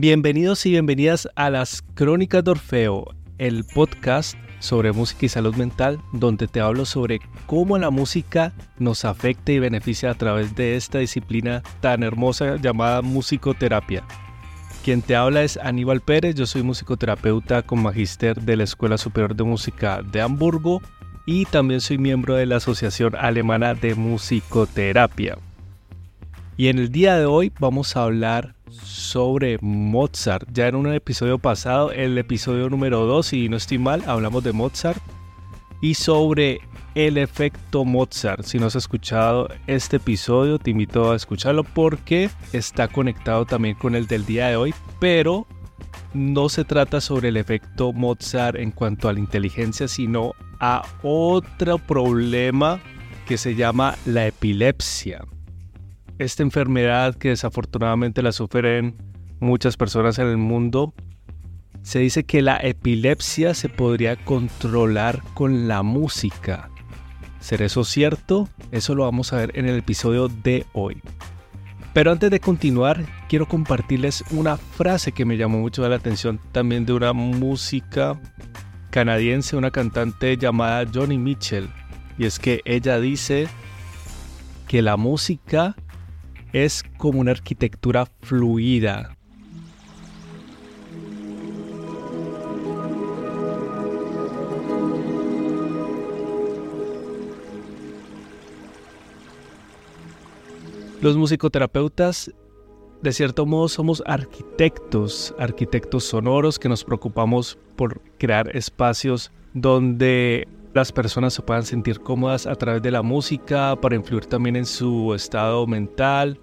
Bienvenidos y bienvenidas a las Crónicas de Orfeo, el podcast sobre música y salud mental, donde te hablo sobre cómo la música nos afecta y beneficia a través de esta disciplina tan hermosa llamada musicoterapia. Quien te habla es Aníbal Pérez, yo soy musicoterapeuta con magíster de la Escuela Superior de Música de Hamburgo y también soy miembro de la Asociación Alemana de Musicoterapia. Y en el día de hoy vamos a hablar sobre Mozart. Ya en un episodio pasado, el episodio número 2, si no estoy mal, hablamos de Mozart. Y sobre el efecto Mozart. Si no has escuchado este episodio, te invito a escucharlo porque está conectado también con el del día de hoy. Pero no se trata sobre el efecto Mozart en cuanto a la inteligencia, sino a otro problema que se llama la epilepsia esta enfermedad que desafortunadamente la sufren muchas personas en el mundo, se dice que la epilepsia se podría controlar con la música. ¿Será eso cierto? Eso lo vamos a ver en el episodio de hoy. Pero antes de continuar, quiero compartirles una frase que me llamó mucho la atención también de una música canadiense, una cantante llamada Johnny Mitchell. Y es que ella dice que la música es como una arquitectura fluida. Los musicoterapeutas, de cierto modo, somos arquitectos, arquitectos sonoros que nos preocupamos por crear espacios donde las personas se puedan sentir cómodas a través de la música para influir también en su estado mental.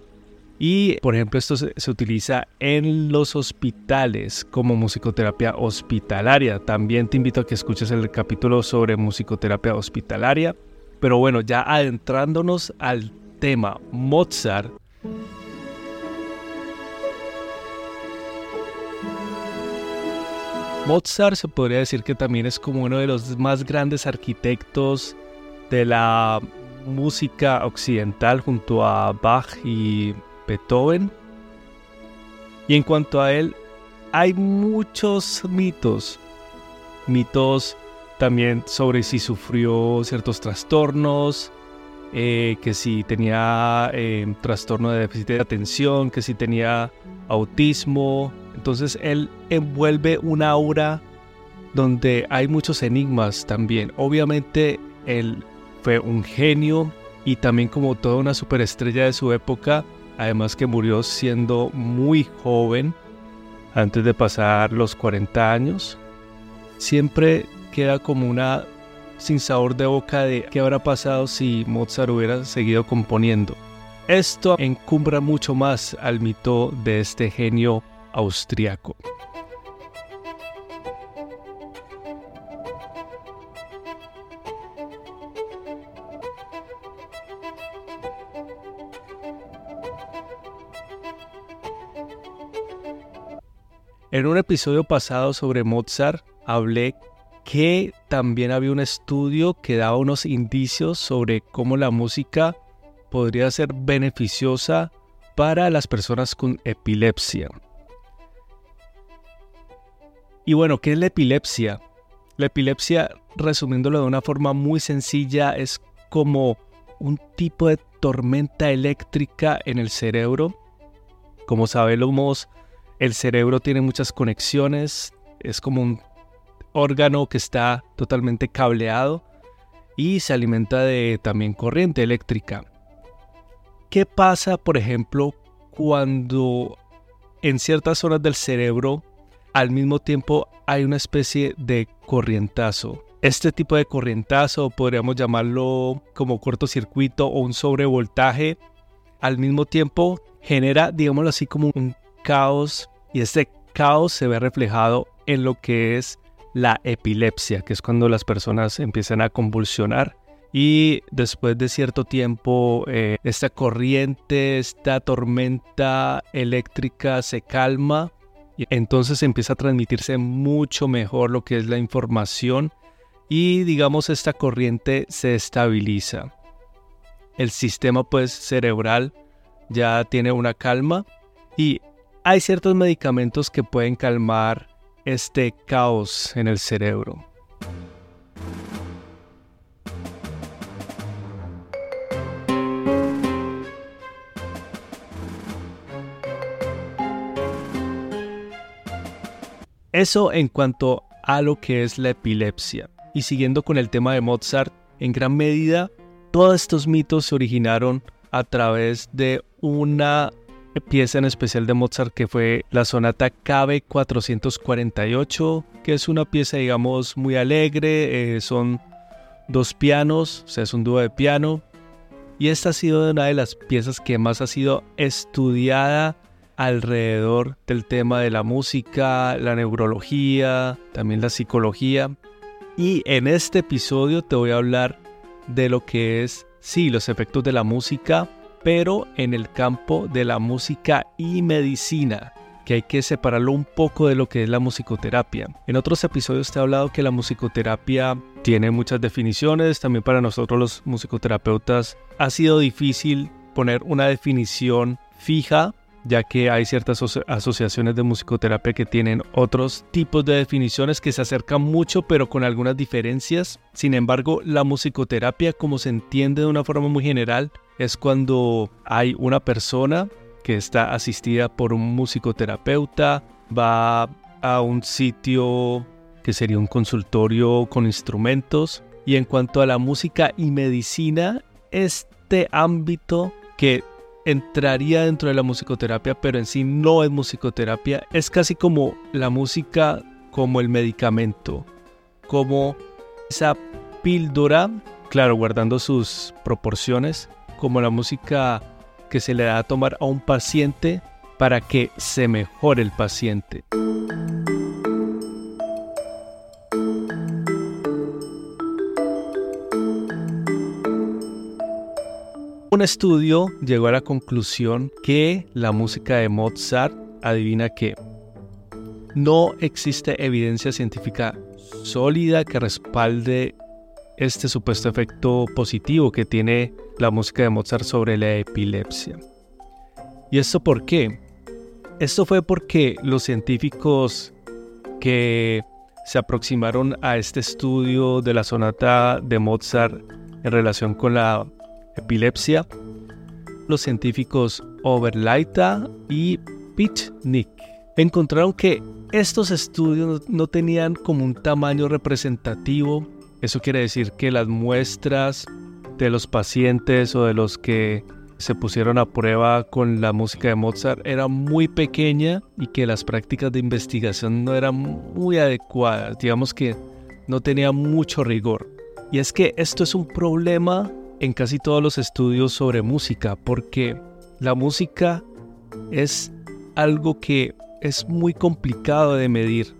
Y por ejemplo esto se, utiliza en los hospitales como musicoterapia hospitalaria. También te invito a que escuches el capítulo sobre musicoterapia hospitalaria. Pero bueno, ya adentrándonos al tema Mozart, Mozart se podría decir que también es como uno de los más grandes arquitectos de la música occidental junto a Bach y Beethoven. Y en cuanto a él, hay muchos mitos. Mitos también sobre si sufrió ciertos trastornos, eh, que si tenía eh, trastorno de déficit de atención, que si tenía autismo, entonces él envuelve una aura donde hay muchos enigmas también. Obviamente él fue un genio y también como toda una superestrella de su época, además que murió siendo muy joven, antes de pasar los 40 años. Siempre queda como una sin sabor de boca de qué habrá pasado si Mozart hubiera seguido componiendo. Esto encumbra mucho más al mito de este genio austriaco. En un episodio pasado sobre Mozart hablé que también había un estudio que daba unos indicios sobre cómo la música podría ser beneficiosa para las personas con epilepsia. Y bueno, ¿qué es la epilepsia? La epilepsia, resumiéndolo de una forma muy sencilla, es como un tipo de tormenta eléctrica en el cerebro. Como sabemos, el cerebro tiene muchas conexiones, es como un órgano que está totalmente cableado y se alimenta de también corriente eléctrica. ¿Qué pasa, por ejemplo, cuando en ciertas zonas del cerebro al mismo tiempo hay una especie de corrientazo. Este tipo de corrientazo podríamos llamarlo como cortocircuito o un sobrevoltaje. Al mismo tiempo genera, digámoslo así, como un caos y este caos se ve reflejado en lo que es la epilepsia, que es cuando las personas empiezan a convulsionar y después de cierto tiempo eh, esta corriente, esta tormenta eléctrica se calma entonces empieza a transmitirse mucho mejor lo que es la información y digamos esta corriente se estabiliza. El sistema pues cerebral ya tiene una calma y hay ciertos medicamentos que pueden calmar este caos en el cerebro. Eso en cuanto a lo que es la epilepsia. Y siguiendo con el tema de Mozart, en gran medida todos estos mitos se originaron a través de una pieza en especial de Mozart que fue la sonata KB 448, que es una pieza digamos muy alegre, eh, son dos pianos, o sea, es un dúo de piano. Y esta ha sido una de las piezas que más ha sido estudiada alrededor del tema de la música, la neurología, también la psicología. Y en este episodio te voy a hablar de lo que es, sí, los efectos de la música, pero en el campo de la música y medicina que hay que separarlo un poco de lo que es la musicoterapia. En otros episodios te he hablado que la musicoterapia tiene muchas definiciones, también para nosotros los musicoterapeutas ha sido difícil poner una definición fija ya que hay ciertas asociaciones de musicoterapia que tienen otros tipos de definiciones que se acercan mucho pero con algunas diferencias. Sin embargo, la musicoterapia como se entiende de una forma muy general es cuando hay una persona que está asistida por un musicoterapeuta, va a un sitio que sería un consultorio con instrumentos y en cuanto a la música y medicina, este ámbito que entraría dentro de la musicoterapia, pero en sí no es musicoterapia. Es casi como la música, como el medicamento, como esa píldora, claro, guardando sus proporciones, como la música que se le da a tomar a un paciente para que se mejore el paciente. Un estudio llegó a la conclusión que la música de Mozart, adivina que no existe evidencia científica sólida que respalde este supuesto efecto positivo que tiene la música de Mozart sobre la epilepsia. ¿Y esto por qué? Esto fue porque los científicos que se aproximaron a este estudio de la sonata de Mozart en relación con la epilepsia, los científicos Overlaita y Pitchnick encontraron que estos estudios no tenían como un tamaño representativo. Eso quiere decir que las muestras de los pacientes o de los que se pusieron a prueba con la música de Mozart era muy pequeña y que las prácticas de investigación no eran muy adecuadas. Digamos que no tenía mucho rigor. Y es que esto es un problema en casi todos los estudios sobre música, porque la música es algo que es muy complicado de medir.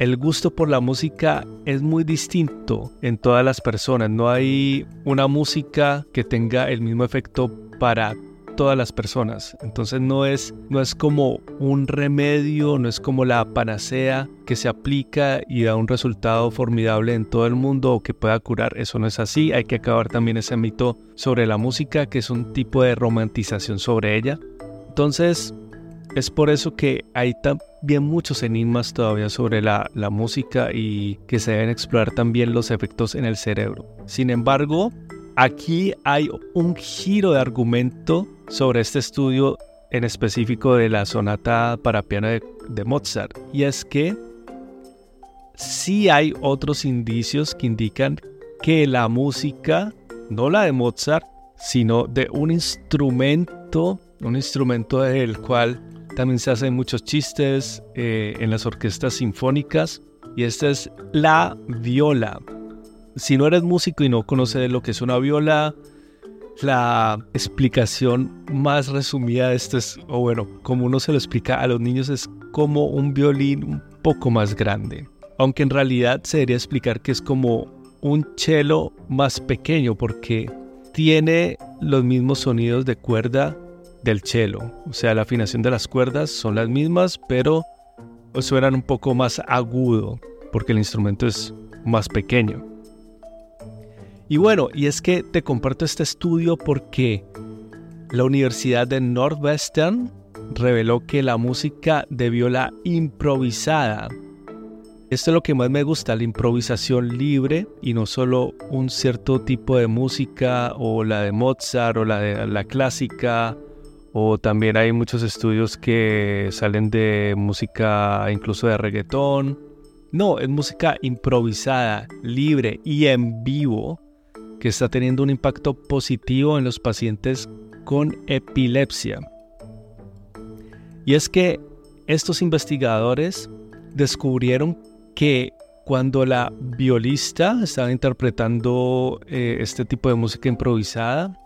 El gusto por la música es muy distinto en todas las personas. No hay una música que tenga el mismo efecto para todas las personas. Entonces no es, no es como un remedio, no es como la panacea que se aplica y da un resultado formidable en todo el mundo o que pueda curar. Eso no es así. Hay que acabar también ese mito sobre la música, que es un tipo de romantización sobre ella. Entonces, es por eso que hay también muchos enigmas todavía sobre la, música y que se deben explorar también los efectos en el cerebro. Sin embargo, aquí hay un giro de argumento sobre este estudio en específico de la sonata para piano de, Mozart. Y es que sí hay otros indicios que indican que la música, no la de Mozart, sino de un instrumento, un instrumento del cual también se hacen muchos chistes eh, en las orquestas sinfónicas, y esta es la viola. Si no eres músico y no conoces lo que es una viola, la explicación más resumida de esto es, o bueno, como uno se lo explica a los niños, es como un violín un poco más grande. Aunque en realidad se debería explicar que es como un cello más pequeño porque tiene los mismos sonidos de cuerda del cello. O sea, la afinación de las cuerdas son las mismas, pero suenan un poco más agudo porque el instrumento es más pequeño. Y bueno, y es que te comparto este estudio porque la Universidad de Northwestern reveló que la música de viola improvisada, esto es lo que más me gusta, la improvisación libre y no solo un cierto tipo de música o la de Mozart o la de la clásica o también hay muchos estudios que salen de música incluso de reggaetón. No, es música improvisada, libre y en vivo que está teniendo un impacto positivo en los pacientes con epilepsia. Y es que estos investigadores descubrieron que cuando la violista estaba interpretando eh, este tipo de música improvisada,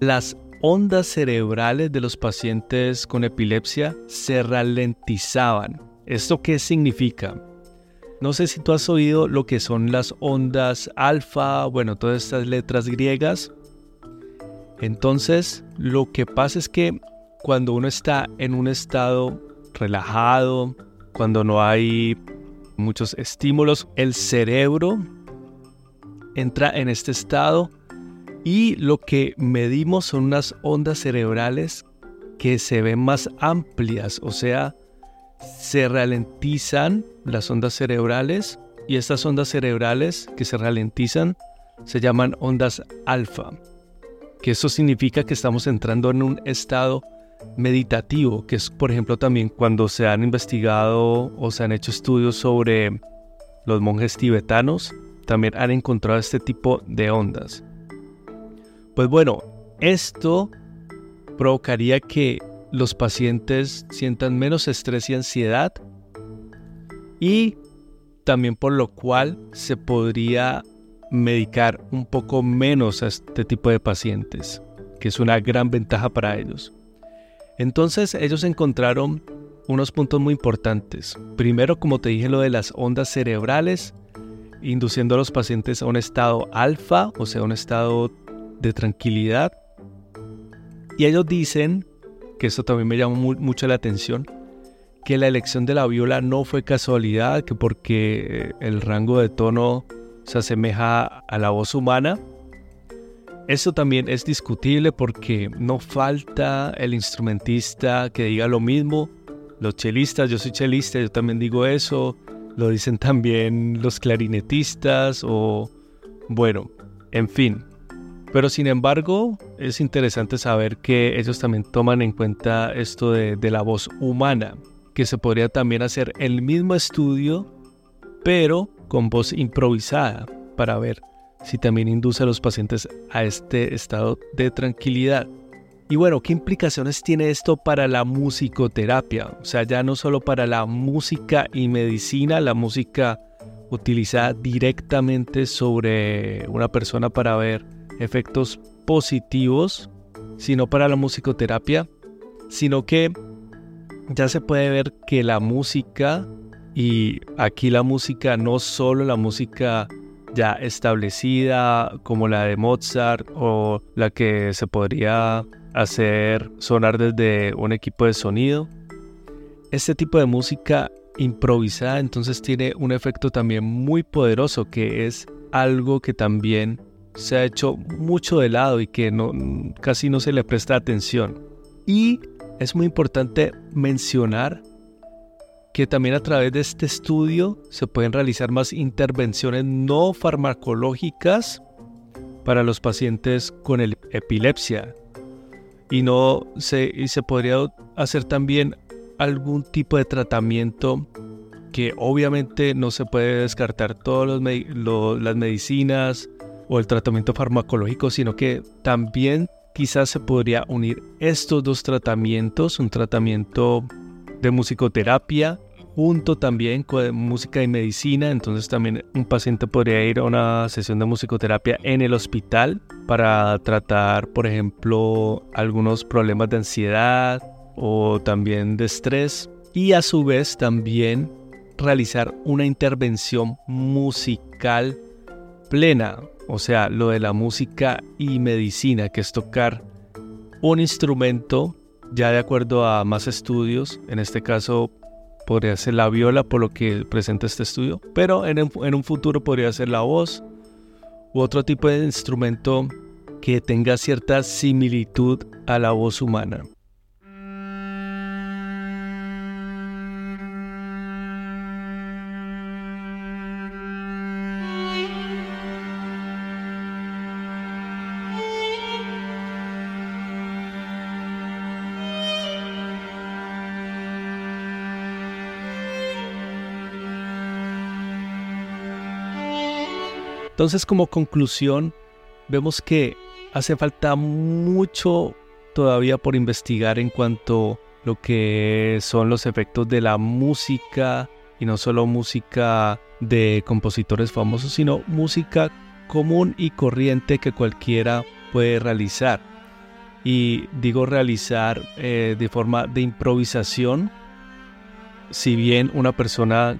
las ondas cerebrales de los pacientes con epilepsia se ralentizaban. ¿Esto qué significa? No sé si tú has oído lo que son las ondas alfa, bueno, todas estas letras griegas. Entonces, lo que pasa es que cuando uno está en un estado relajado, cuando no hay muchos estímulos, el cerebro entra en este estado y lo que medimos son unas ondas cerebrales que se ven más amplias, o sea, se ralentizan las ondas cerebrales y estas ondas cerebrales que se ralentizan se llaman ondas alfa, que eso significa que estamos entrando en un estado meditativo, que es por ejemplo también cuando se han investigado o se han hecho estudios sobre los monjes tibetanos, también han encontrado este tipo de ondas. Pues bueno, esto provocaría que los pacientes sientan menos estrés y ansiedad y también por lo cual se podría medicar un poco menos a este tipo de pacientes, que es una gran ventaja para ellos. Entonces ellos encontraron unos puntos muy importantes. Primero, como te dije, lo de las ondas cerebrales, induciendo a los pacientes a un estado alfa, o sea, un estado de tranquilidad. Y ellos dicen, que esto también me llamó mucho la atención, que la elección de la viola no fue casualidad, que porque el rango de tono se asemeja a la voz humana, esto también es discutible porque no falta el instrumentista que diga lo mismo. Los chelistas, yo soy chelista, yo también digo eso. Lo dicen también los clarinetistas o... Bueno, en fin. Pero sin embargo, es interesante saber que ellos también toman en cuenta esto de, de la voz humana, que se podría también hacer el mismo estudio, pero con voz improvisada, para ver si también induce a los pacientes a este estado de tranquilidad. Y bueno, ¿qué implicaciones tiene esto para la musicoterapia? O sea, ya no solo para la música y medicina, la música utilizada directamente sobre una persona para ver efectos positivos, sino para la musicoterapia, sino que ya se puede ver que la música, y aquí la música, no solo la música ya establecida como la de Mozart o la que se podría hacer sonar desde un equipo de sonido. Este tipo de música improvisada entonces tiene un efecto también muy poderoso que es algo que también se ha hecho mucho de lado y que casi no se le presta atención. Y es muy importante mencionar que también a través de este estudio se pueden realizar más intervenciones no farmacológicas para los pacientes con epilepsia y no se, y se podría hacer también algún tipo de tratamiento que obviamente no se puede descartar todas las medicinas o el tratamiento farmacológico, sino que también quizás se podría unir estos dos tratamientos, un tratamiento de musicoterapia junto también con música y medicina. Entonces también un paciente podría ir a una sesión de musicoterapia en el hospital para tratar, por ejemplo, algunos problemas de ansiedad o también de estrés. Y a su vez también realizar una intervención musical plena. O sea, lo de la música y medicina, que es tocar un instrumento ya de acuerdo a más estudios, en este caso podría ser la viola por lo que presenta este estudio, pero en, un futuro podría ser la voz u otro tipo de instrumento que tenga cierta similitud a la voz humana. Entonces como conclusión, vemos que hace falta mucho todavía por investigar en cuanto lo que son los efectos de la música y no solo música de compositores famosos, sino música común y corriente que cualquiera puede realizar. Y digo realizar eh, de forma de improvisación, si bien una persona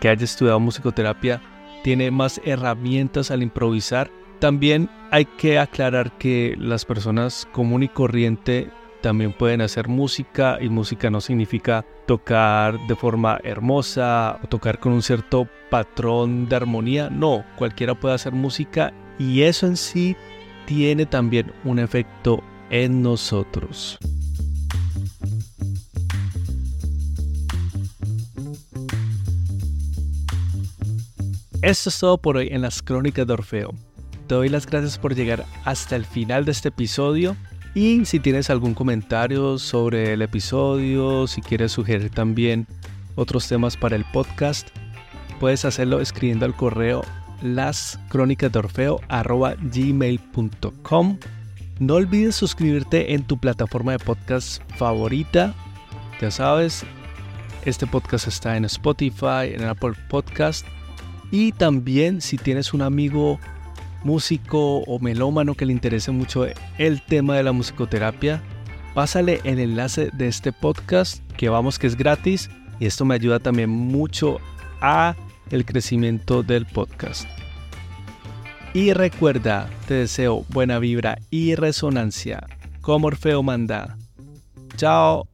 que haya estudiado musicoterapia tiene más herramientas al improvisar, también hay que aclarar que las personas común y corriente también pueden hacer música y música no significa tocar de forma hermosa o tocar con un cierto patrón de armonía. No, cualquiera puede hacer música y eso en sí tiene también un efecto en nosotros. Esto es todo por hoy en las crónicas de Orfeo. Te doy las gracias por llegar hasta el final de este episodio y si tienes algún comentario sobre el episodio, si quieres sugerir también otros temas para el podcast, puedes hacerlo escribiendo al correo lascrónicasdeorfeo.gmail.com No olvides suscribirte en tu plataforma de podcast favorita. Ya sabes, este podcast está en Spotify, en Apple Podcast. Y también si tienes un amigo músico o melómano que le interese mucho el tema de la musicoterapia, pásale el enlace de este podcast que vamos que es gratis y esto me ayuda también mucho a el crecimiento del podcast. Y recuerda, te deseo buena vibra y resonancia, como Orfeo manda. Chao.